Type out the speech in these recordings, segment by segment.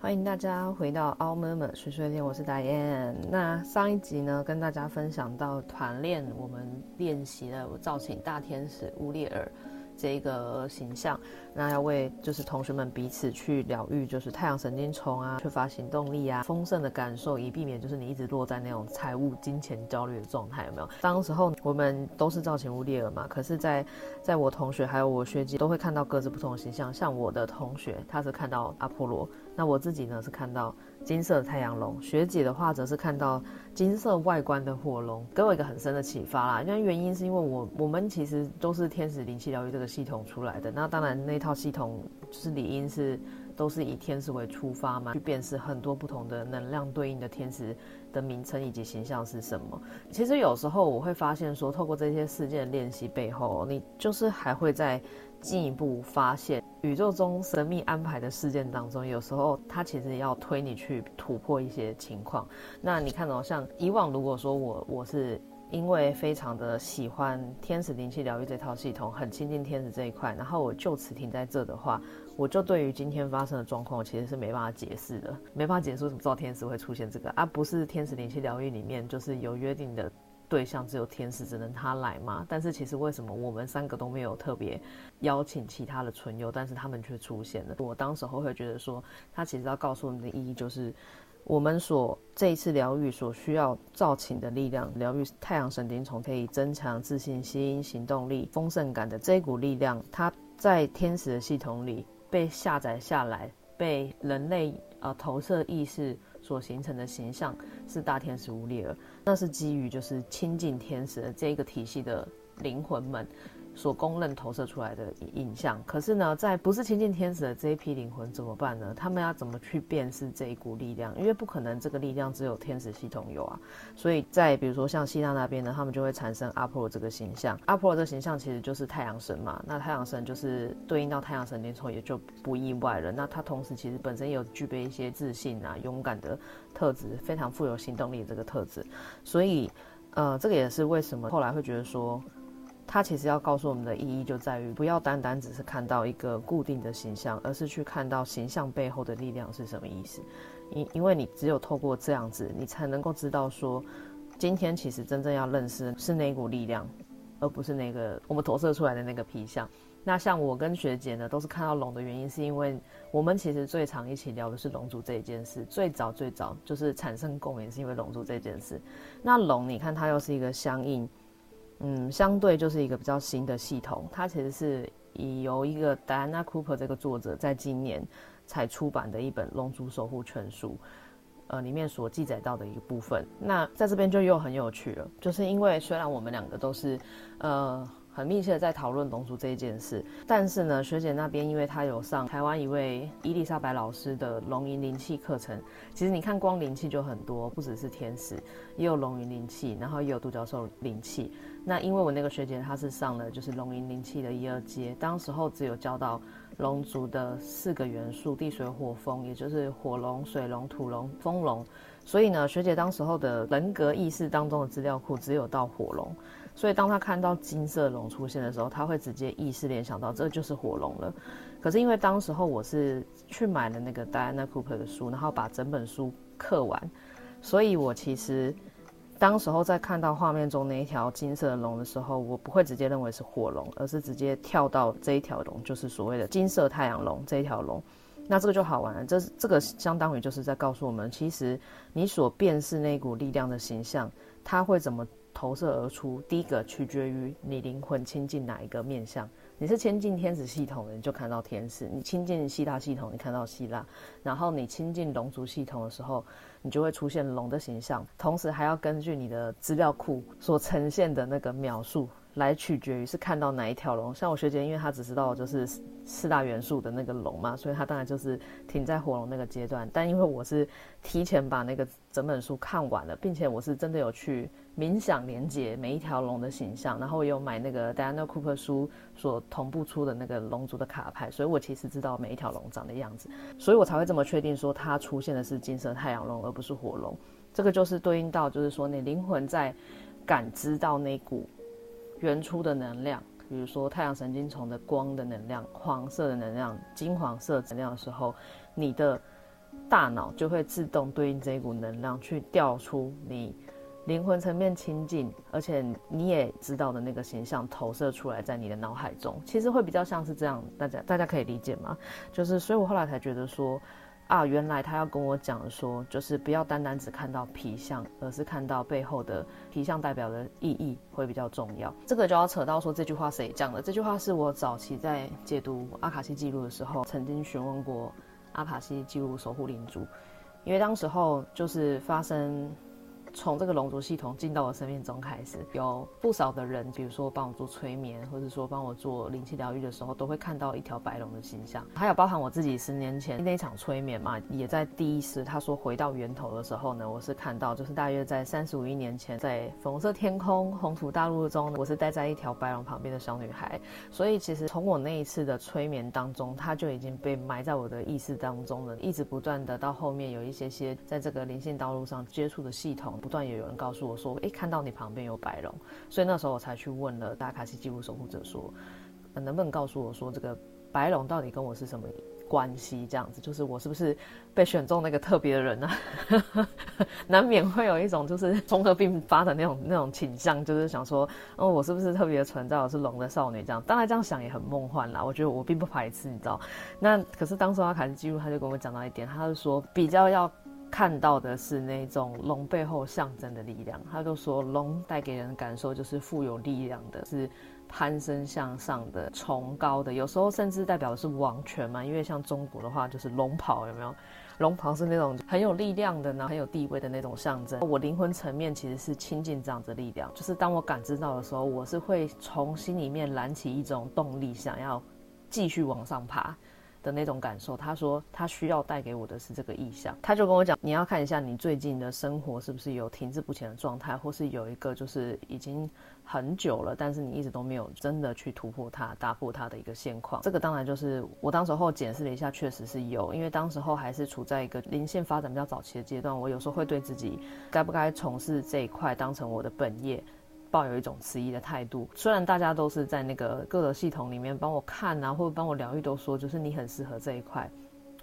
欢迎大家回到 All Murmur 碎碎念，我是戴燕。那上一集呢，跟大家分享到团练，我们练习了造型大天使乌列尔。这一个形象，那要为就是同学们彼此去疗愈，就是太阳神经丛啊，缺乏行动力啊，丰盛的感受，以避免就是你一直落在那种财务、金钱焦虑的状态，有没有？当时候我们都是造型乌列尔嘛，可是在，在在我同学还有我学姐都会看到各自不同的形象，像我的同学他是看到阿波罗，那我自己呢是看到。金色的太阳龙，学姐的话则是看到金色外观的火龙，给我一个很深的启发啦。因为原因是因为我我们其实都是天使灵气疗愈这个系统出来的，那当然那套系统就是理应是都是以天使为出发嘛，去辨识很多不同的能量对应的天使的名称以及形象是什么。其实有时候我会发现说，透过这些事件练习背后，你就是还会再进一步发现。宇宙中神秘安排的事件当中，有时候它其实要推你去突破一些情况。那你看哦，像以往如果说我我是因为非常的喜欢天使灵气疗愈这套系统，很亲近天使这一块，然后我就此停在这的话，我就对于今天发生的状况其实是没办法解释的，没办法解释为什么造天使会出现这个，而、不是天使灵气疗愈里面就是有约定的。对象只有天使，只能他来吗？但是其实为什么我们三个都没有特别邀请其他的存有，但是他们却出现了？我当时候会觉得说，他其实要告诉我们的意义就是，我们所这一次疗愈所需要造请的力量，疗愈太阳神经丛可以增强自信心、行动力、丰盛感的这股力量，它在天使的系统里被下载下来，被人类呃投射意识。所形成的形象是大天使乌列尔，那是基于就是亲近天使的这个体系的灵魂们。所公认投射出来的影像，可是呢，在不是亲近天使的这一批灵魂怎么办呢？他们要怎么去辨识这一股力量？因为不可能这个力量只有天使系统有啊，所以在比如说像希腊那边呢，他们就会产生阿波罗这个形象。阿波罗这个形象其实就是太阳神嘛，那太阳神就是对应到太阳神经丛，也就不意外了。那他同时其实本身也有具备一些自信啊、勇敢的特质，非常富有行动力的这个特质。所以，呃，这个也是为什么后来会觉得说。它其实要告诉我们的意义就在于，不要单单只是看到一个固定的形象，而是去看到形象背后的力量是什么意思。因因为你只有透过这样子，你才能够知道说，今天其实真正要认识是哪股力量，而不是那个我们投射出来的那个皮相。那像我跟学姐呢，都是看到龙的原因，是因为我们其实最常一起聊的是龙族这一件事。最早最早就是产生共鸣，是因为龙族这件事。那龙，你看它又是一个相应。嗯，相对就是一个比较新的系统，它其实是以由一个 Diana Cooper 这个作者在今年才出版的一本《龙珠守护全书》，呃，里面所记载到的一个部分。那在这边就又很有趣了，就是因为虽然我们两个都是，呃。很密切的在讨论龙族这一件事，但是呢，学姐那边因为她有上台湾一位伊丽莎白老师的龙吟灵气课程，其实你看光灵气就很多，不只是天使，也有龙吟灵气，然后也有独角兽灵气。那因为我那个学姐她是上了就是龙吟灵气的一二阶，当时候只有教到龙族的四个元素地水火风，也就是火龙、水龙、土龙、风龙，所以呢，学姐当时候的人格意识当中的资料库只有到火龙。所以，当他看到金色龙出现的时候，他会直接意识联想到这就是火龙了。可是，因为当时候我是去买了那个 Diana Cooper 的书，然后把整本书刻完，所以我其实当时候在看到画面中那一条金色龙的时候，我不会直接认为是火龙，而是直接跳到这一条龙，就是所谓的金色太阳龙这一条龙。那这个就好玩了，这这个相当于就是在告诉我们，其实你所辨识那股力量的形象，它会怎么投射而出，第一个取决于你灵魂亲近哪一个面相。你是亲近天使系统的，你就看到天使；你亲近希腊系统，你看到希腊。然后你亲近龙族系统的时候，你就会出现龙的形象。同时还要根据你的资料库所呈现的那个描述。来取决于是看到哪一条龙，像我学姐，因为她只知道就是四大元素的那个龙嘛，所以她当然就是停在火龙那个阶段。但因为我是提前把那个整本书看完了，并且我是真的有去冥想连接每一条龙的形象，然后我有买那个 Diana Cooper 书所同步出的那个龙族的卡牌，所以我其实知道每一条龙长的样子，所以我才会这么确定说它出现的是金色太阳龙而不是火龙。这个就是对应到就是说你灵魂在感知到那股。原初的能量，比如说太阳神经丛的光的能量、黄色的能量、金黄色能量的时候，你的大脑就会自动对应这一股能量去调出你灵魂层面亲近，而且你也知道的那个形象投射出来在你的脑海中，其实会比较像是这样，大家大家可以理解吗？就是，所以我后来才觉得说，啊，原来他要跟我讲说，就是不要单单只看到皮相，而是看到背后的皮相代表的意义会比较重要。这个就要扯到说这句话谁讲的？这句话是我早期在解读阿卡西记录的时候，曾经询问过阿卡西记录守护灵主，因为当时候就是发生。从这个龙族系统进到我生命中开始，有不少的人，比如说帮我做催眠，或者说帮我做灵气疗愈的时候，都会看到一条白龙的形象。还有包含我自己十年前那场催眠嘛，也在第一次他说回到源头的时候呢，我是看到就是大约在三十五亿年前，在粉红色天空红土大陆中，我是待在一条白龙旁边的小女孩。所以其实从我那一次的催眠当中，它就已经被埋在我的意识当中了，一直不断的到后面有一些些在这个灵性道路上接触的系统。不断也有人告诉我说：“诶，看到你旁边有白龙。”所以那时候我才去问了阿卡西记录守护者说：“能不能告诉我说，这个白龙到底跟我是什么关系？这样子，就是我是不是被选中那个特别的人呢？难免会有一种就是综合并发的那种那种倾向，就是想说，哦，我是不是特别存在？我是龙的少女这样。当然这样想也很梦幻啦。我觉得我并不排斥，你知道。那可是当时阿卡西记录他就跟我讲到一点，他就说比较要。看到的是那种龙背后象征的力量，他就说龙带给人的感受就是富有力量的，是攀升向上的、崇高的，有时候甚至代表的是王权嘛。因为像中国的话，就是龙袍有没有？龙袍是那种很有力量的呢，很有地位的那种象征。我灵魂层面其实是亲近这样子力量，就是当我感知到的时候，我是会从心里面燃起一种动力，想要继续往上爬。的那种感受，他说他需要带给我的是这个意象，他就跟我讲，你要看一下你最近的生活是不是有停滞不前的状态，或是有一个就是已经很久了，但是你一直都没有真的去突破它、打破它的一个现况。这个当然就是我当时候检视了一下，确实是有，因为当时候还是处在一个零线发展比较早期的阶段，我有时候会对自己该不该从事这一块当成我的本业。抱有一种迟疑的态度，虽然大家都是在那个各个系统里面帮我看啊，或者帮我疗愈，都说就是你很适合这一块，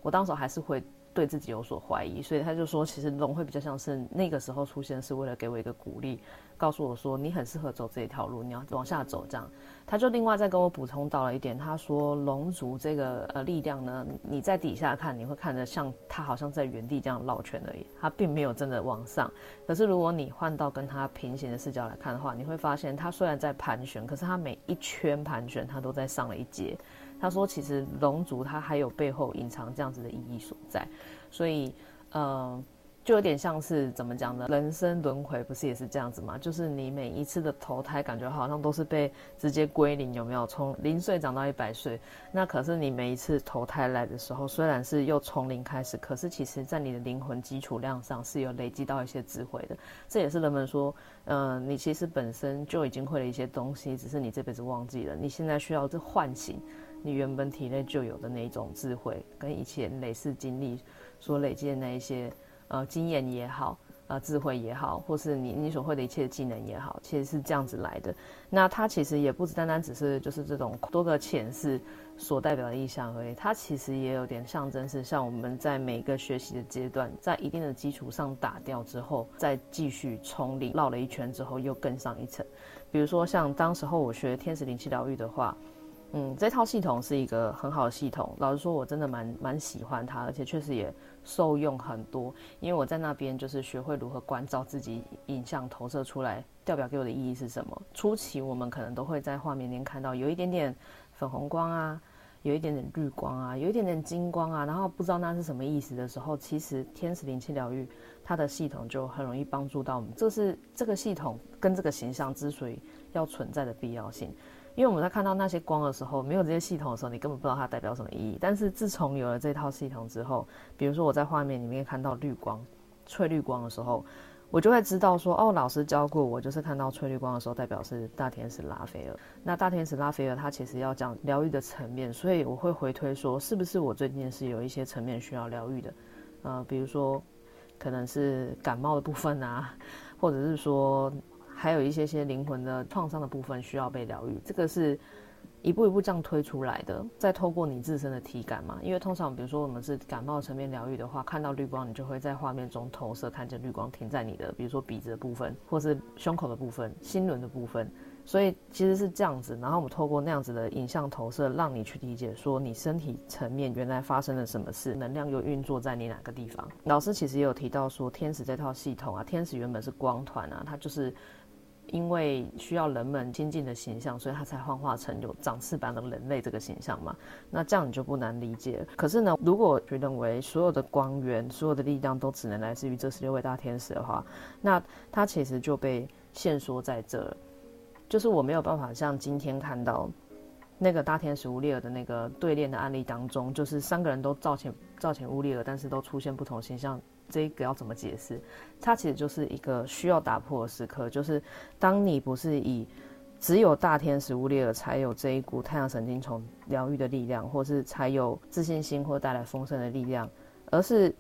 我当时还是会对自己有所怀疑，所以他就说，其实龙会比较像是那个时候出现，是为了给我一个鼓励。告诉我说，你很适合走这一条路，你要往下走这样。他就另外再跟我补充到了一点，他说龙族这个呃力量呢，你在底下看你会看着像他好像在原地这样绕圈而已，他并没有真的往上。可是如果你换到跟他平行的视角来看的话，你会发现他虽然在盘旋，可是他每一圈盘旋他都在上了一阶。他说其实龙族它还有背后隐藏这样子的意义所在，所以呃。就有点像是怎么讲呢？人生轮回不是也是这样子吗？就是你每一次的投胎，感觉好像都是被直接归零，有没有？从零岁长到一百岁，那可是你每一次投胎来的时候，虽然是又从零开始，可是其实在你的灵魂基础量上是有累积到一些智慧的。这也是人们说，嗯、你其实本身就已经会了一些东西，只是你这辈子忘记了。你现在需要是唤醒你原本体内就有的那一种智慧，跟以前累世经历所累积的那一些。呃，经验也好，呃，智慧也好，或是你你所会的一切技能也好，其实是这样子来的。那它其实也不只单单只是就是这种多个前世所代表的意象而已，它其实也有点象征，是像我们在每个学习的阶段，在一定的基础上打掉之后，再继续从零绕了一圈之后，又更上一层。比如说像当时候我学天使灵气疗愈的话。嗯，这套系统是一个很好的系统。老实说，我真的蛮蛮喜欢它，而且确实也受用很多。因为我在那边就是学会如何关照自己，影像投射出来，调表给我的意义是什么。初期我们可能都会在画面里看到有一点点粉红光啊，有一点点绿光啊，有一点点金光啊，然后不知道那是什么意思的时候，其实天使灵气疗愈它的系统就很容易帮助到我们。这是这个系统跟这个形象之所以要存在的必要性。因为我们在看到那些光的时候，没有这些系统的时候，你根本不知道它代表什么意义。但是自从有了这套系统之后，比如说我在画面里面看到绿光、翠绿光的时候，我就会知道说，哦，老师教过我，就是看到翠绿光的时候，代表是大天使拉斐尔。那大天使拉斐尔他其实要讲疗愈的层面，所以我会回推说，是不是我最近是有一些层面需要疗愈的？呃，比如说可能是感冒的部分啊，或者是说。还有一些些灵魂的创伤的部分需要被疗愈，这个是一步一步这样推出来的，再透过你自身的体感嘛，因为通常比如说我们是感冒层面疗愈的话，看到绿光，你就会在画面中投射，看见绿光停在你的，比如说鼻子的部分，或是胸口的部分、心轮的部分，所以其实是这样子。然后我们透过那样子的影像投射，让你去理解说你身体层面原来发生了什么事，能量又运作在你哪个地方。老师其实也有提到说，天使这套系统啊，天使原本是光团啊，它就是。因为需要人们亲近的形象，所以他才幻化成有长翅膀的人类这个形象嘛。那这样你就不难理解。可是呢，如果觉认为所有的光源、所有的力量都只能来自于这十六位大天使的话，那他其实就被限缩在这，就是我没有办法像今天看到那个大天使乌列尔的那个对练的案例当中，就是三个人都造前造前乌列尔，但是都出现不同形象。这个要怎么解释？它其实就是一个需要打破的时刻，就是当你不是以只有大天使乌列尔才有这一股太阳神经丛疗愈的力量，或是才有自信心或带来丰盛的力量，而是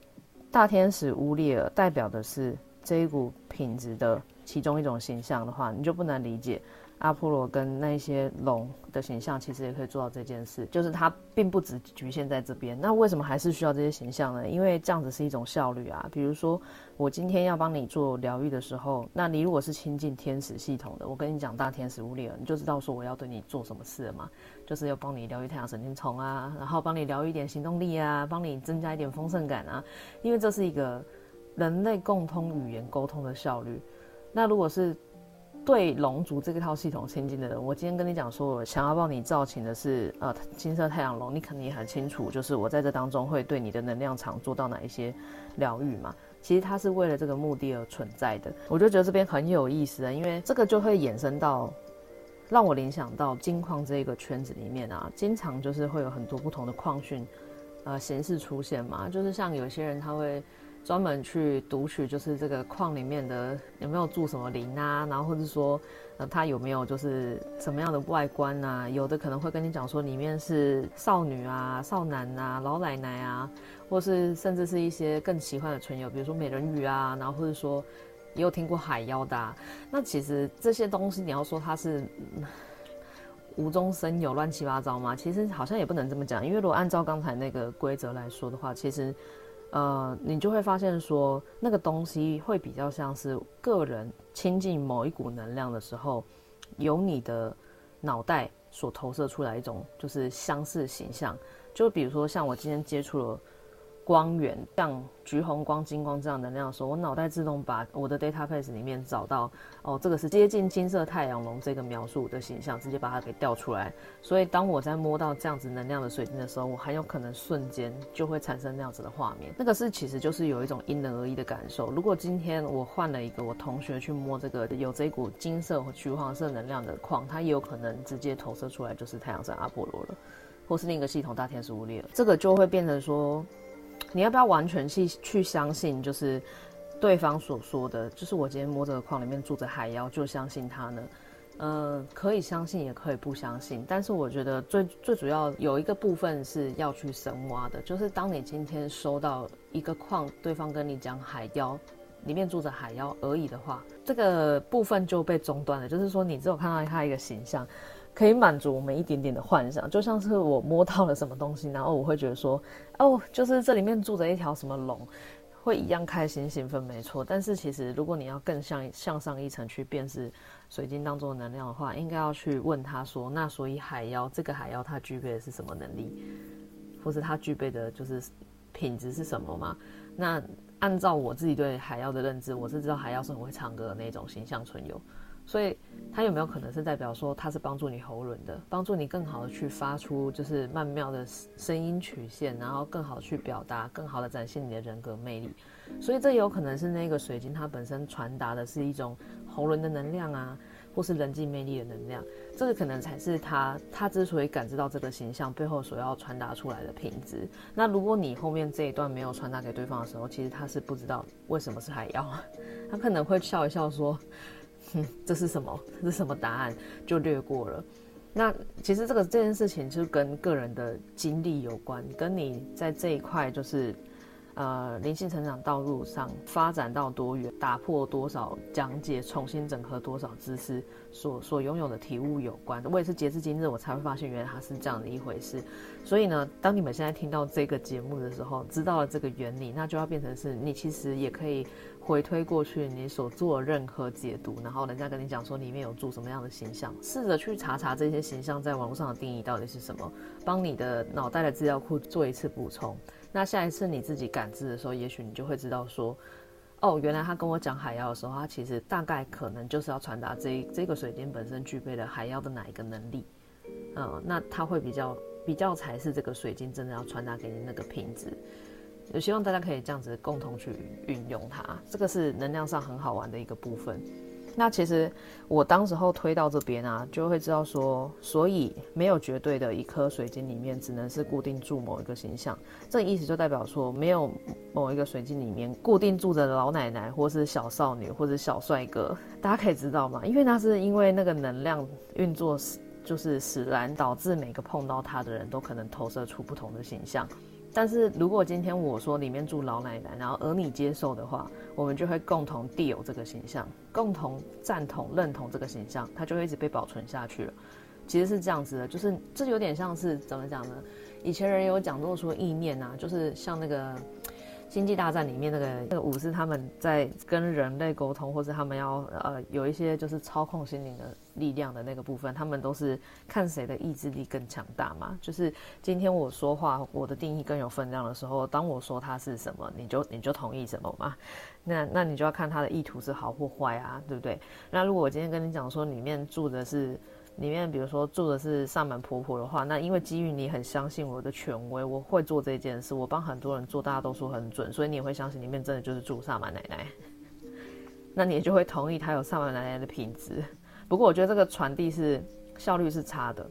大天使乌列尔代表的是这一股品质的其中一种形象的话，你就不难理解。阿波罗跟那些龙的形象，其实也可以做到这件事，就是它并不只局限在这边。那为什么还是需要这些形象呢？因为这样子是一种效率啊。比如说，我今天要帮你做疗愈的时候，那你如果是亲近天使系统的，我跟你讲大天使乌里尔，你就知道说我要对你做什么事了嘛，就是要帮你疗愈太阳神经丛啊，然后帮你疗愈一点行动力啊，帮你增加一点丰盛感啊，因为这是一个人类共通语言沟通的效率。那如果是对龙族这个套系统亲近的人，我今天跟你讲说，我想要帮你造请的是呃金色太阳龙，你肯定也很清楚，就是我在这当中会对你的能量场做到哪一些疗愈嘛。其实它是为了这个目的而存在的。我就觉得这边很有意思啊，因为这个就会衍生到让我联想到金矿这一个圈子里面啊，经常就是会有很多不同的矿训呃形式出现嘛，就是像有些人他会。专门去读取，就是这个矿里面的有没有住什么灵啊，然后或者说，呃，它有没有就是什么样的外观啊？有的可能会跟你讲说，里面是少女啊、少男啊、老奶奶啊，或是甚至是一些更奇幻的存有，比如说美人鱼啊，然后或者说也有听过海妖的。那其实这些东西，你要说它是无中生有、乱七八糟吗？其实好像也不能这么讲，因为如果按照刚才那个规则来说的话，其实。呃，你就会发现说，那个东西会比较像是个人亲近某一股能量的时候，由你的脑袋所投射出来一种就是相似形象。就比如说，像我今天接触了。光源像橘红光、金光这样能量的时候，我脑袋自动把我的 database 里面找到哦，这个是接近金色太阳龙这个描述的形象，直接把它给调出来。所以当我在摸到这样子能量的水晶的时候，我很有可能瞬间就会产生那样子的画面。那个是其实就是有一种因人而异的感受。如果今天我换了一个我同学去摸这个有这股金色和橘黄色能量的矿，它也有可能直接投射出来就是太阳神阿波罗了，或是另一个系统大天使乌列尔，这个就会变成说。你要不要完全去去相信，就是对方所说的，就是我今天摸这个矿里面住着海妖，就相信他呢？呃，可以相信，也可以不相信。但是我觉得最最主要有一个部分是要去深挖的，就是当你今天收到一个矿，对方跟你讲海妖里面住着海妖而已的话，这个部分就被中断了。就是说，你只有看到他一个形象。可以满足我们一点点的幻想，就像是我摸到了什么东西，然后我会觉得说，哦，就是这里面住着一条什么龙，会一样开心兴奋，没错。但是其实，如果你要更向向上一层去辨识水晶当中的能量的话，应该要去问他说，那所以海妖这个海妖它具备的是什么能力，或是它具备的就是品质是什么吗？那按照我自己对海妖的认知，我是知道海妖是很会唱歌的那种形象存有。所以，它有没有可能是代表说它是帮助你喉轮的，帮助你更好的去发出就是曼妙的声音曲线，然后更好去表达，更好的展现你的人格魅力。所以这有可能是那个水晶它本身传达的是一种喉轮的能量啊，或是人际魅力的能量。这个可能才是它它之所以感知到这个形象背后所要传达出来的品质。那如果你后面这一段没有传达给对方的时候，其实他是不知道为什么是海妖，他可能会笑一笑说。这是什么？这是什么答案？就略过了。那其实这个这件事情就跟个人的经历有关，跟你在这一块就是，呃灵性成长道路上发展到多远，打破多少讲解，重新整合多少知识所所拥有的体悟有关。我也是截至今日，我才会发现原来它是这样的一回事。所以呢，当你们现在听到这个节目的时候，知道了这个原理，那就要变成是你其实也可以。回推过去你所做任何解读，然后人家跟你讲说里面有住什么样的形象，试着去查查这些形象在网络上的定义到底是什么，帮你的脑袋的资料库做一次补充。那下一次你自己感知的时候，也许你就会知道说，哦，原来他跟我讲海妖的时候，他其实大概可能就是要传达这这个水晶本身具备了海妖的哪一个能力，嗯，那他会比较比较才是这个水晶真的要传达给你那个品质。也希望大家可以这样子共同去运用它，这个是能量上很好玩的一个部分。那其实我当时候推到这边啊，就会知道说，所以没有绝对的一颗水晶里面只能是固定住某一个形象，这意思就代表说，没有某一个水晶里面固定住着老奶奶，或是小少女，或者小帅哥。大家可以知道吗？因为那是因为那个能量运作就是使然，导致每个碰到它的人都可能投射出不同的形象。但是如果今天我说里面住老奶奶，然后而你接受的话，我们就会共同 deal 这个形象，共同赞同认同这个形象，它就会一直被保存下去了。其实是这样子的，就是这有点像是怎么讲呢？以前人有讲过说意念啊，就是像那个。星际大战里面那个那个武士，他们在跟人类沟通，或者他们要呃有一些就是操控心灵的力量的那个部分，他们都是看谁的意志力更强大嘛。就是今天我说话，我的定义更有分量的时候，当我说它是什么，你就你就同意什么嘛。那那你就要看他的意图是好或坏啊，对不对？那如果我今天跟你讲说里面住的是。里面比如说住的是萨满婆婆的话，那因为基于你很相信我的权威，我会做这件事，我帮很多人做，大家都说很准，所以你也会相信里面真的就是住萨满奶奶，那你也就会同意他有萨满奶奶的品质。不过我觉得这个传递是效率是差的，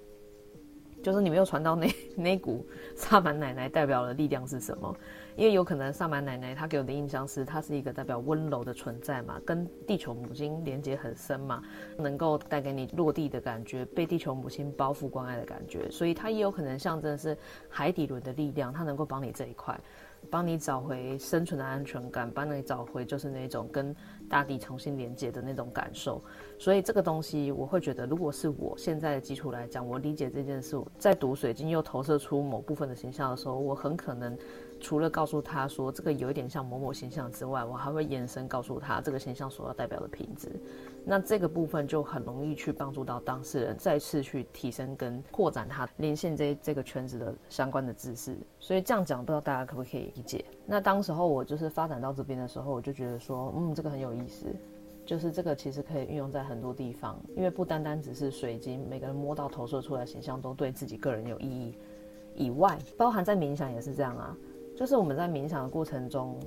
就是你没有传到那 那股萨满奶奶代表的力量是什么。因为有可能萨满奶奶她给我的印象是，她是一个代表温柔的存在嘛，跟地球母亲连接很深嘛，能够带给你落地的感觉，被地球母亲包覆关爱的感觉，所以她也有可能象征是海底轮的力量，她能够帮你这一块。帮你找回生存的安全感，帮你找回就是那种跟大地重新连接的那种感受。所以这个东西，我会觉得，如果是我现在的基础来讲，我理解这件事，在读水晶又投射出某部分的形象的时候，我很可能除了告诉他说这个有一点像某某形象之外，我还会延伸告诉他这个形象所要代表的品质。那这个部分就很容易去帮助到当事人再次去提升跟扩展他连线这这个圈子的相关的知识。所以这样讲，不知道大家可不可以理解？那当时候我就是发展到这边的时候，我就觉得说，嗯，这个很有意思，就是这个其实可以运用在很多地方，因为不单单只是水晶，每个人摸到投射出来形象都对自己个人有意义以外，包含在冥想也是这样啊，就是我们在冥想的过程中。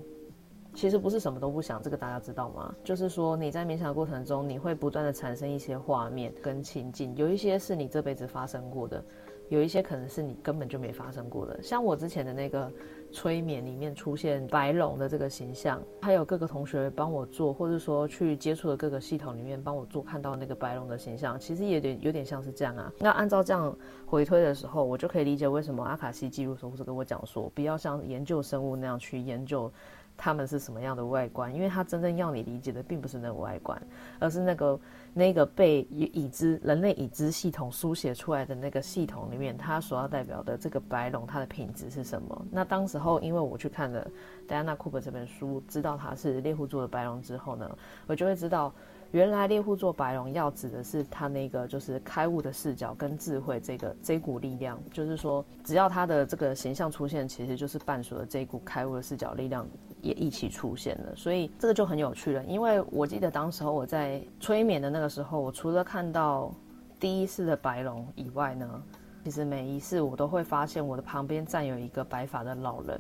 其实不是什么都不想，这个大家知道吗？就是说你在冥想的过程中，你会不断的产生一些画面跟情境，有一些是你这辈子发生过的，有一些可能是你根本就没发生过的。像我之前的那个催眠里面出现白龙的这个形象，还有各个同学帮我做，或者说去接触的各个系统里面帮我做，看到那个白龙的形象，其实也有点有点像是这样啊。那按照这样回推的时候，我就可以理解为什么阿卡西记录时候是跟我讲说，不要像研究生物那样去研究。他们是什么样的外观？因为他真正要你理解的，并不是那个外观，而是那个那个被已知人类已知系统书写出来的那个系统里面，它所要代表的这个白龙，它的品质是什么？那当时候，因为我去看了戴安娜库珀这本书，知道它是猎户座的白龙之后呢，我就会知道，原来猎户座白龙要指的是他那个就是开悟的视角跟智慧这个这股力量，就是说，只要他的这个形象出现，其实就是伴随着这股开悟的视角力量。也一起出现了，所以这个就很有趣了。因为我记得当时候我在催眠的那个时候，我除了看到第一世的白龙以外呢，其实每一世我都会发现我的旁边站有一个白发的老人，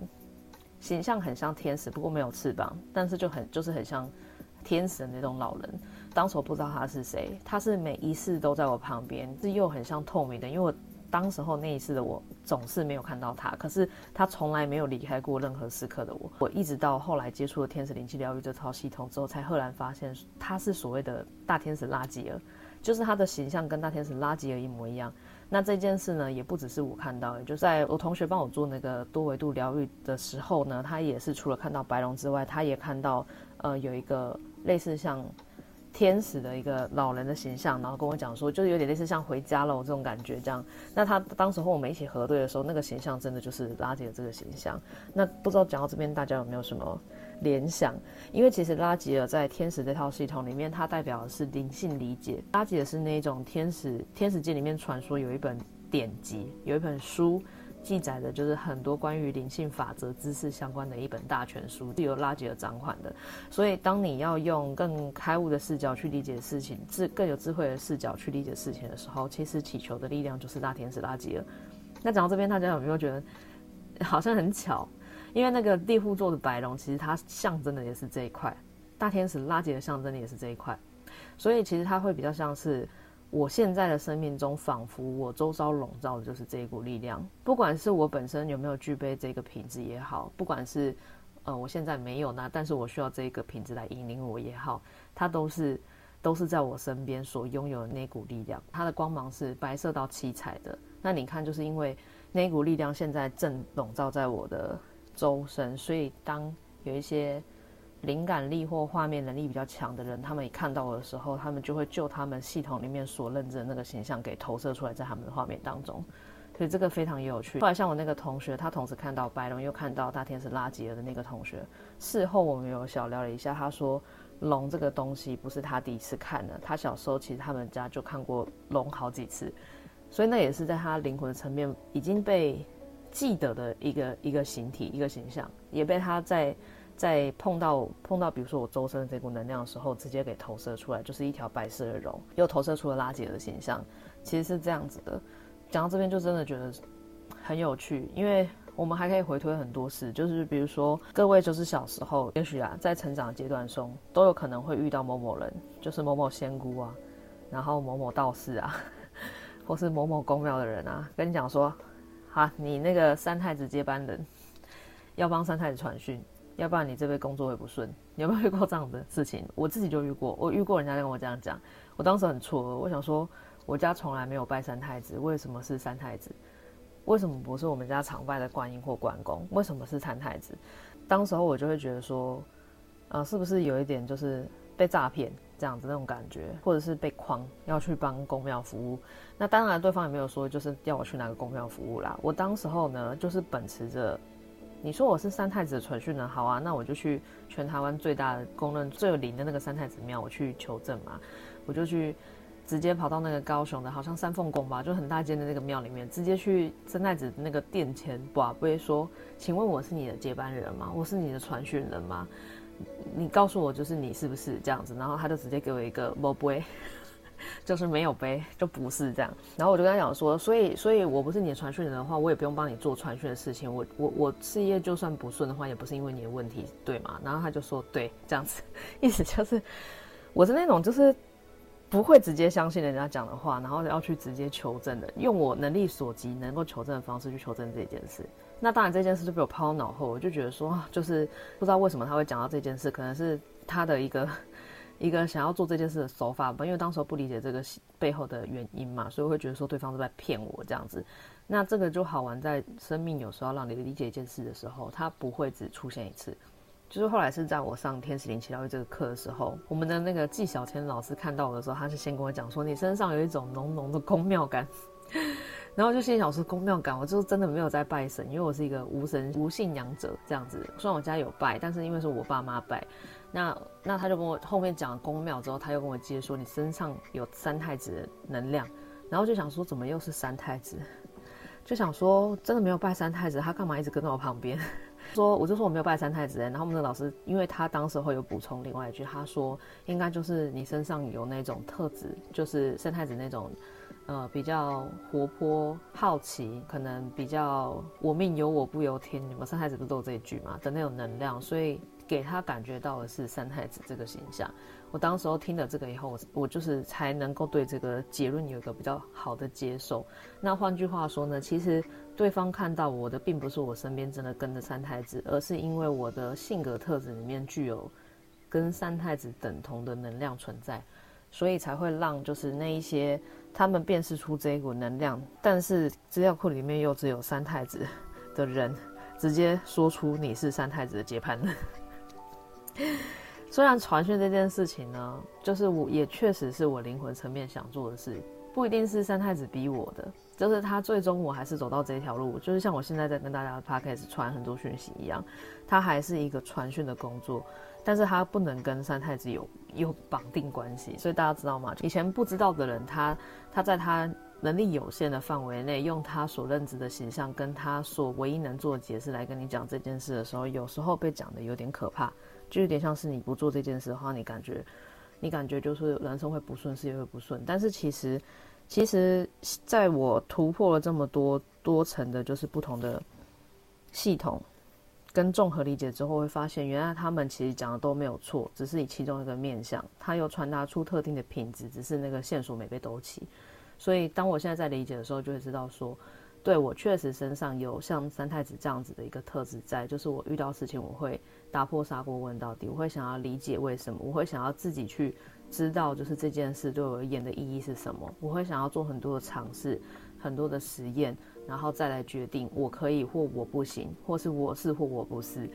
形象很像天使，不过没有翅膀，但是就很就是很像天使的那种老人。当时我不知道他是谁，他是每一世都在我旁边，是又很像透明的，因为我。当时候那一世的我总是没有看到他，可是他从来没有离开过任何时刻的我。我一直到后来接触了天使灵气疗愈这套系统之后，才赫然发现他是所谓的大天使拉吉尔，就是他的形象跟大天使拉吉尔一模一样。那这件事呢，也不只是我看到，也就在我同学帮我做那个多维度疗愈的时候呢，他也是除了看到白龙之外，他也看到呃有一个类似像天使的一个老人的形象，然后跟我讲说，就是有点类似像回家了这种感觉这样。那他当时和我们一起核对的时候，那个形象真的就是拉吉尔这个形象。那不知道讲到这边大家有没有什么联想？因为其实拉吉尔在天使这套系统里面，它代表的是灵性理解。拉吉尔是那种天使天使界里面传说有一本典籍，有一本书。记载的就是很多关于灵性法则知识相关的一本大全书，是由拉吉尔掌管的。所以，当你要用更开悟的视角去理解事情，智更有智慧的视角去理解事情的时候，其实祈求的力量就是大天使拉吉尔。那讲到这边，大家有没有觉得好像很巧？因为那个猎户座的白龙，其实它象征的也是这一块，大天使拉吉尔象征的也是这一块，所以其实它会比较像是。我现在的生命中，仿佛我周遭笼罩的就是这一股力量。不管是我本身有没有具备这个品质也好，不管是呃我现在没有那，但是我需要这个品质来引领我也好，它都是都是在我身边所拥有的那股力量。它的光芒是白色到七彩的。那你看，就是因为那股力量现在正笼罩在我的周身，所以当有一些。灵感力或画面能力比较强的人，他们一看到我的时候，他们就会就他们系统里面所认知的那个形象给投射出来在他们的画面当中，所以这个非常有趣。后来像我那个同学，他同时看到白龙又看到大天使拉吉尔的那个同学，事后我们有小聊了一下，他说龙这个东西不是他第一次看的，他小时候其实他们家就看过龙好几次，所以那也是在他灵魂层面已经被记得的一个一个形体一个形象，也被他在。在碰到碰到，比如说我周身的这股能量的时候，直接给投射出来，就是一条白色的龙，又投射出了拉吉尔的形象，其实是这样子的。讲到这边就真的觉得很有趣，因为我们还可以回推很多事，就是比如说各位就是小时候，也许啊在成长阶段中都有可能会遇到某某人，就是某某仙姑啊，然后某某道士啊，或是某某宫庙的人啊，跟你讲说，好，你那个三太子接班人要帮三太子传讯。要不然你这边工作会不顺，你有没有遇过这样的事情？我自己就遇过，我遇过人家跟我这样讲，我当时很错愕，我想说，我家从来没有拜三太子，为什么是三太子？为什么不是我们家常拜的观音或关公？为什么是三太子？当时候我就会觉得说，呃，是不是有一点就是被诈骗这样子那种感觉，或者是被诓要去帮公庙服务？那当然对方也没有说就是要我去哪个公庙服务啦。我当时候呢，就是秉持着。你说我是三太子的传讯呢？好啊，那我就去全台湾最大的、公认最有灵的那个三太子庙，我去求证嘛。我就去直接跑到那个高雄的，好像三凤宫吧，就很大间的那个庙里面，直接去三太子那个殿前，不会说，请问我是你的接班人吗？我是你的传讯人吗？你告诉我，就是你是不是这样子？然后他就直接给我一个不会。就是没有背，就不是这样。然后我就跟他讲说，所以，所以我不是你的传讯人的话，我也不用帮你做传讯的事情。我，我，我事业就算不顺的话，也不是因为你的问题，对吗？然后他就说，对，这样子，意思就是，我是那种就是不会直接相信人家讲的话，然后要去直接求证的，用我能力所及能够求证的方式去求证这件事。那当然这件事就被我抛脑后，我就觉得说，就是不知道为什么他会讲到这件事，可能是他的一个。一个想要做这件事的手法吧，因为当时不理解这个背后的原因嘛，所以我会觉得说对方是在骗我这样子。那这个就好玩在生命有时候要让你理解一件事的时候，它不会只出现一次。就是后来是在我上天使灵气疗愈这个课的时候，我们的那个纪晓千老师看到我的时候，他是先跟我讲说，你身上有一种浓浓的宫庙感。然后就心想说宫庙感，我就真的没有在拜神，因为我是一个无神无信仰者这样子。虽然我家有拜，但是因为是我爸妈拜。那那他就跟我后面讲了宫庙之后，他又跟我接说，你身上有三太子的能量，然后就想说怎么又是三太子，就想说真的没有拜三太子，他干嘛一直跟在我旁边？说我就说我没有拜三太子，然后我们的老师，因为他当时会有补充另外一句，他说应该就是你身上有那种特质，就是三太子那种，呃比较活泼好奇，可能比较我命由我不由天，你们三太子不都有这一句嘛的那种能量，所以。给他感觉到的是三太子这个形象。我当时候听了这个以后，我我就是才能够对这个结论有一个比较好的接受。那换句话说呢，其实对方看到我的并不是我身边真的跟着三太子，而是因为我的性格特质里面具有跟三太子等同的能量存在，所以才会让就是那一些他们辨识出这一股能量，但是资料库里面又只有三太子的人直接说出你是三太子的接盘人。虽然传讯这件事情呢，就是我也确实是我灵魂层面想做的事，不一定是三太子逼我的。就是他最终我还是走到这条路，就是像我现在在跟大家 p o d c a t 传很多讯息一样，他还是一个传讯的工作，但是他不能跟三太子有有绑定关系，所以大家知道吗？以前不知道的人，他他在他能力有限的范围内，用他所认知的形象跟他所唯一能做的解释来跟你讲这件事的时候，有时候被讲的有点可怕，就有点像是你不做这件事的话，你感觉你感觉就是人生会不顺，事业会不顺，但是其实。其实，在我突破了这么多多层的，就是不同的系统跟综合理解之后，会发现原来他们其实讲的都没有错，只是以其中一个面向，它又传达出特定的品质，只是那个线索没被兜起。所以，当我现在在理解的时候，就会知道说，对，我确实身上有像三太子这样子的一个特质在，就是我遇到事情，我会打破砂锅问到底，我会想要理解为什么，我会想要自己去。知道就是这件事对我而言的意义是什么，我会想要做很多的尝试，很多的实验，然后再来决定我可以或我不行，或是我是或我不是，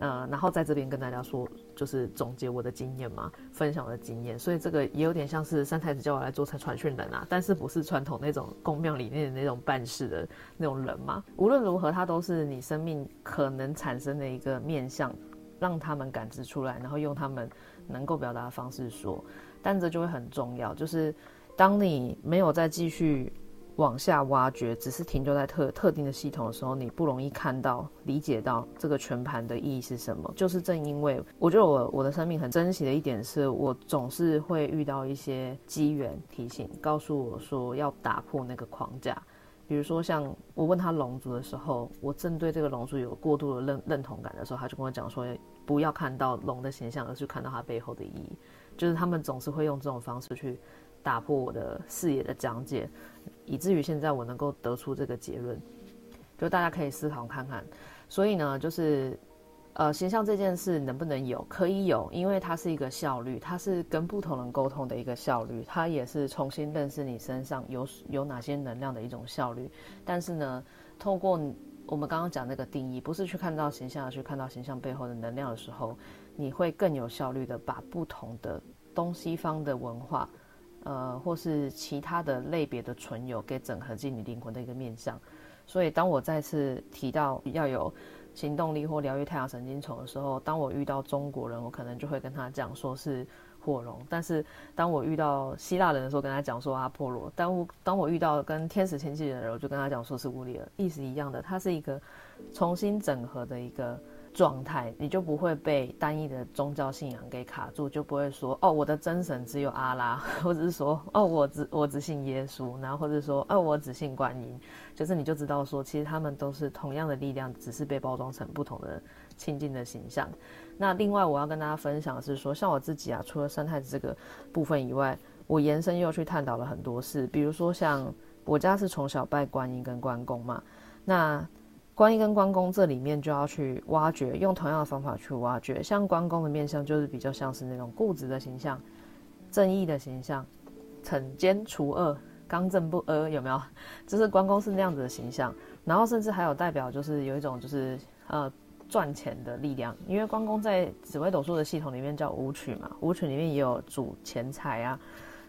呃，然后在这边跟大家说，就是总结我的经验嘛，分享我的经验，所以这个也有点像是三太子叫我来做传传讯人啊，但是不是传统那种宫庙里面的那种办事的那种人嘛，无论如何，它都是你生命可能产生的一个面向，让他们感知出来，然后用他们。能够表达的方式说，但这就会很重要。就是当你没有再继续往下挖掘，只是停留在特特定的系统的时候，你不容易看到、理解到这个全盘的意义是什么。就是正因为我觉得我我的生命很珍惜的一点是，我总是会遇到一些机缘提醒，告诉我说要打破那个框架。比如说，像我问他龙族的时候，我正对这个龙族有过度的认认同感的时候，他就跟我讲说，不要看到龙的形象，而是看到它背后的意义。就是他们总是会用这种方式去打破我的视野的讲解，以至于现在我能够得出这个结论。就大家可以思考看看。所以呢，就是。呃，形象这件事能不能有？可以有，因为它是一个效率，它是跟不同人沟通的一个效率，它也是重新认识你身上有有哪些能量的一种效率。但是呢，透过我们刚刚讲那个定义，不是去看到形象，而去看到形象背后的能量的时候，你会更有效率的把不同的东西方的文化，呃，或是其他的类别的存有给整合进你灵魂的一个面向。所以，当我再次提到要有。行动力或疗愈太阳神经丛的时候，当我遇到中国人，我可能就会跟他讲说是火龙；但是当我遇到希腊人的时候，跟他讲说阿波罗；当我当我遇到跟天使亲近的人，我就跟他讲说是乌里尔，意思一样的，它是一个重新整合的一个。状态，你就不会被单一的宗教信仰给卡住，就不会说哦，我的真神只有阿拉，或者是说哦，我只我只信耶稣，然后或者说哦，我只信观音，就是你就知道说，其实他们都是同样的力量，只是被包装成不同的亲近的形象。那另外我要跟大家分享的是说，像我自己啊，除了三太子这个部分以外，我延伸又去探讨了很多事，比如说像我家是从小拜观音跟关公嘛，那。观音跟关公这里面就要去挖掘，用同样的方法去挖掘。像关公的面相就是比较像是那种固执的形象，正义的形象，惩奸除恶，刚正不阿，有没有？就是关公是那样子的形象。然后甚至还有代表，就是有一种就是呃赚钱的力量，因为关公在紫微斗数的系统里面叫武曲嘛，武曲里面也有主钱财啊。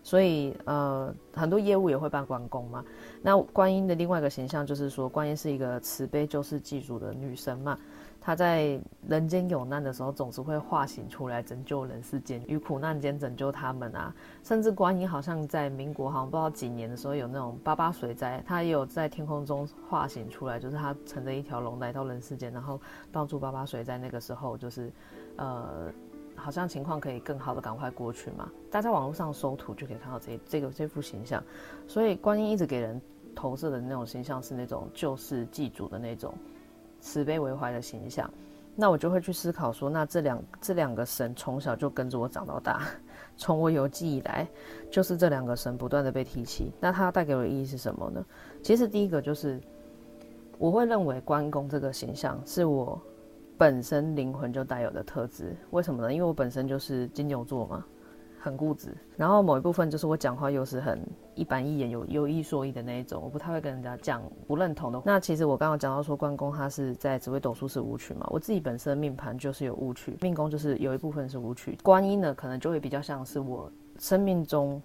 所以，呃，很多业务也会办关公嘛。那观音的另外一个形象就是说，观音是一个慈悲救世济主的女神嘛。她在人间有难的时候，总是会化形出来拯救人世间，于苦难间拯救他们啊。甚至观音好像在民国好像不知道几年的时候，有那种八八水灾，她也有在天空中化形出来，就是她乘着一条龙来到人世间，然后帮助八八水灾。那个时候就是，呃。好像情况可以更好的赶快过去嘛？大家网络上搜图就可以看到这这个这幅形象。所以观音一直给人投射的那种形象是那种救世济主的那种慈悲为怀的形象。那我就会去思考说，那这两这两个神从小就跟着我长到大，从我有记以来，就是这两个神不断的被提起。那它带给我的意义是什么呢？其实第一个就是我会认为关公这个形象是我。本身灵魂就带有的特质，为什么呢？因为我本身就是金牛座嘛，很固执，然后某一部分就是我讲话又是很一板一眼、有有一说一的那一种，我不太会跟人家讲不认同的。那其实我刚刚讲到说，关公他是在紫微斗数是舞曲嘛，我自己本身的命盘就是有舞曲，命宫就是有一部分是舞曲。观音呢，可能就会比较像是我生命中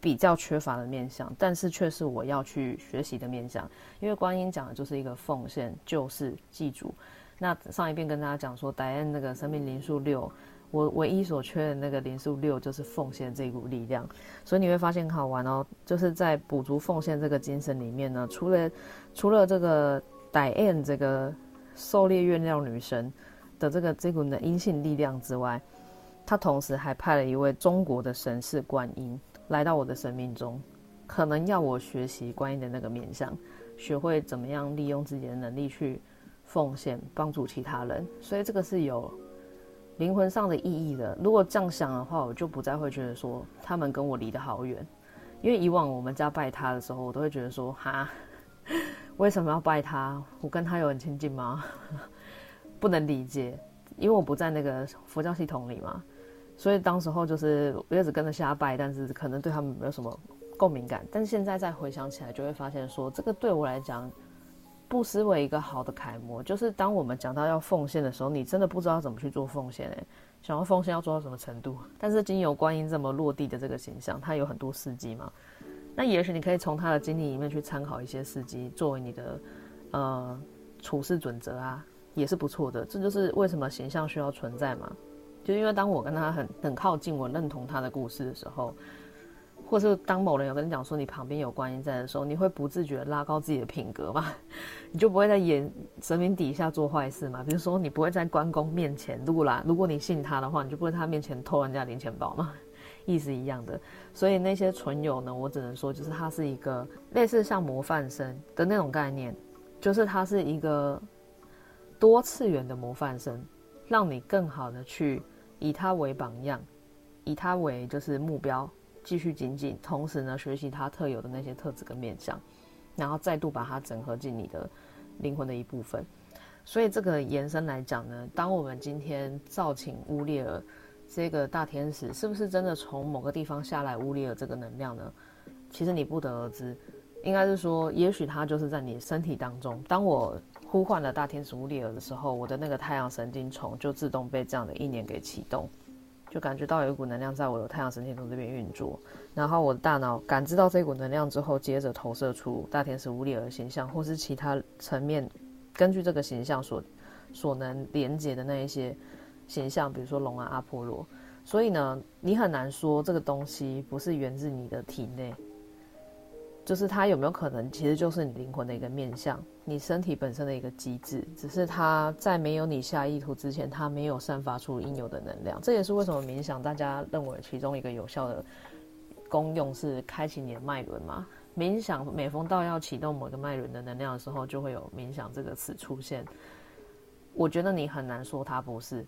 比较缺乏的面相，但是却是我要去学习的面相，因为观音讲的就是一个奉献，就是祭祖。那上一遍跟大家讲说，戴安那个生命灵数六。我唯一所缺的那个灵数六，就是奉献这股力量，所以你会发现很好玩哦，就是在补足奉献这个精神里面呢，除了除了这个 Diane 这个狩猎月亮女神的这个这股的阴性力量之外，他同时还派了一位中国的神是观音来到我的生命中，可能要我学习观音的那个面相，学会怎么样利用自己的能力去奉献，帮助其他人，所以这个是有。灵魂上的意义的，如果这样想的话，我就不再会觉得说他们跟我离得好远，因为以往我们家拜他的时候，我都会觉得说哈，为什么要拜他？我跟他有很亲近吗？不能理解，因为我不在那个佛教系统里嘛，所以当时候就是我一直跟着瞎拜，但是可能对他们没有什么共鸣感。但是现在再回想起来，就会发现说这个对我来讲。不失为一个好的楷模，就是当我们讲到要奉献的时候，你真的不知道怎么去做奉献诶，想要奉献要做到什么程度？但是经由观音这么落地的这个形象，它有很多事迹嘛，那也许你可以从他的经历里面去参考一些事迹，作为你的呃处事准则啊，也是不错的。这就是为什么形象需要存在嘛，就因为当我跟他很很靠近，我认同他的故事的时候。或是当某人有跟你讲说你旁边有观音在的时候，你会不自觉拉高自己的品格吗？你就不会在眼神明底下做坏事吗？比如说你不会在关公面前，如果啦，如果你信他的话，你就不会在他面前偷人家零钱包吗？意思一样的。所以那些存有呢，我只能说就是他是一个类似像模范生的那种概念，就是他是一个多次元的模范生，让你更好的去以他为榜样，以他为就是目标。继续精进，同时呢，学习它特有的那些特质跟面向，然后再度把它整合进你的灵魂的一部分。所以这个延伸来讲呢，当我们今天召请乌列尔这个大天使，是不是真的从某个地方下来乌列尔这个能量呢？其实你不得而知，应该是说，也许它就是在你身体当中。当我呼唤了大天使乌列尔的时候，我的那个太阳神经丛就自动被这样的意念给启动。就感觉到有一股能量在我的太阳神经丛这边运作，然后我的大脑感知到这股能量之后，接着投射出大天使乌列尔形象，或是其他层面根据这个形象所所能连接的那一些形象，比如说龙啊、阿波罗。所以呢，你很难说这个东西不是源自你的体内。就是它有没有可能，其实就是你灵魂的一个面向，你身体本身的一个机制，只是它在没有你下意图之前，它没有散发出应有的能量。这也是为什么冥想大家认为其中一个有效的功用是开启你的脉轮嘛。冥想每逢到要启动某个脉轮的能量的时候，就会有冥想这个词出现。我觉得你很难说它不是，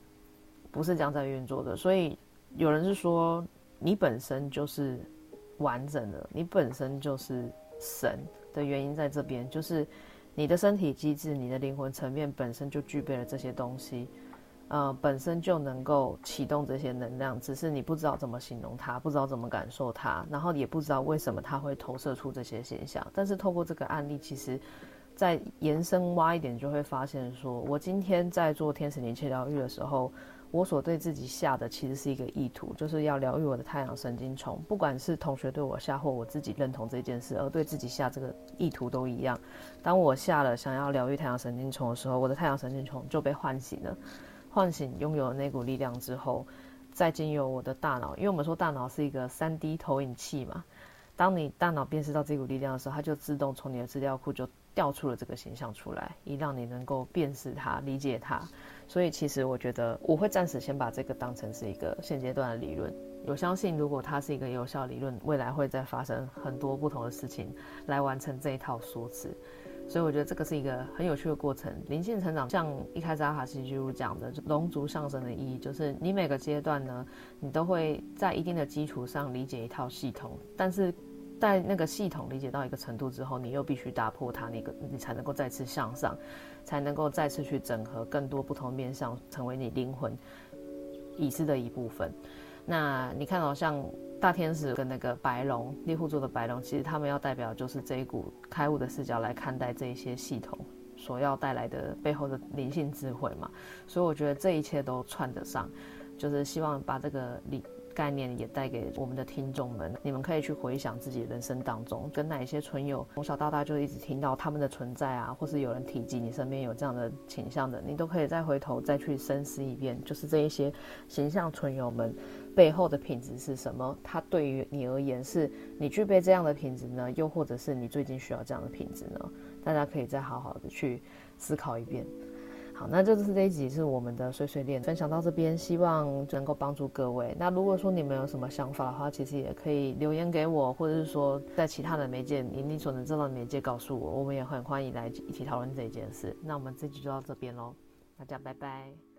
不是这样在运作的。所以有人是说你本身就是。完整的，你本身就是神的原因在这边，就是你的身体机制、你的灵魂层面本身就具备了这些东西，呃，本身就能够启动这些能量，只是你不知道怎么形容它，不知道怎么感受它，然后也不知道为什么它会投射出这些现象。但是透过这个案例，其实再延伸挖一点，就会发现说，我今天在做天使灵气疗愈的时候。我所对自己下的其实是一个意图，就是要疗愈我的太阳神经丛。不管是同学对我下，或我自己认同这件事而对自己下这个意图都一样。当我下了想要疗愈太阳神经丛的时候，我的太阳神经丛就被唤醒了，唤醒拥有了那股力量之后，再经由我的大脑，因为我们说大脑是一个三 D 投影器嘛。当你大脑辨识到这股力量的时候，它就自动从你的资料库就调出了这个形象出来，以让你能够辨识它、理解它。所以，其实我觉得我会暂时先把这个当成是一个现阶段的理论。我相信，如果它是一个有效理论，未来会再发生很多不同的事情来完成这一套说辞。所以，我觉得这个是一个很有趣的过程。灵性成长，像一开始阿卡西记录讲的，龙族上升的意义，就是你每个阶段呢，你都会在一定的基础上理解一套系统，但是。在那个系统理解到一个程度之后，你又必须打破它，那个你才能够再次向上，才能够再次去整合更多不同面向，成为你灵魂意识的一部分。那你看到、像大天使跟那个白龙猎户座的白龙，其实他们要代表就是这一股开悟的视角来看待这一些系统所要带来的背后的灵性智慧嘛。所以我觉得这一切都串得上，就是希望把这个理。概念也带给我们的听众们，你们可以去回想自己人生当中，跟哪些存有从小到大就一直听到他们的存在啊，或是有人提及你身边有这样的倾向的，你都可以再回头再去深思一遍，就是这一些形象存友们背后的品质是什么？它对于你而言是你具备这样的品质呢，又或者是你最近需要这样的品质呢？大家可以再好好的去思考一遍。好，那就是这一集是我们的碎碎念分享到这边，希望能够帮助各位。那如果说你们有什么想法的话，其实也可以留言给我，或者是说在其他的媒介，你你所能知道的媒介告诉我，我们也很欢迎来一起讨论这一件事。那我们这集就到这边喽，大家拜拜。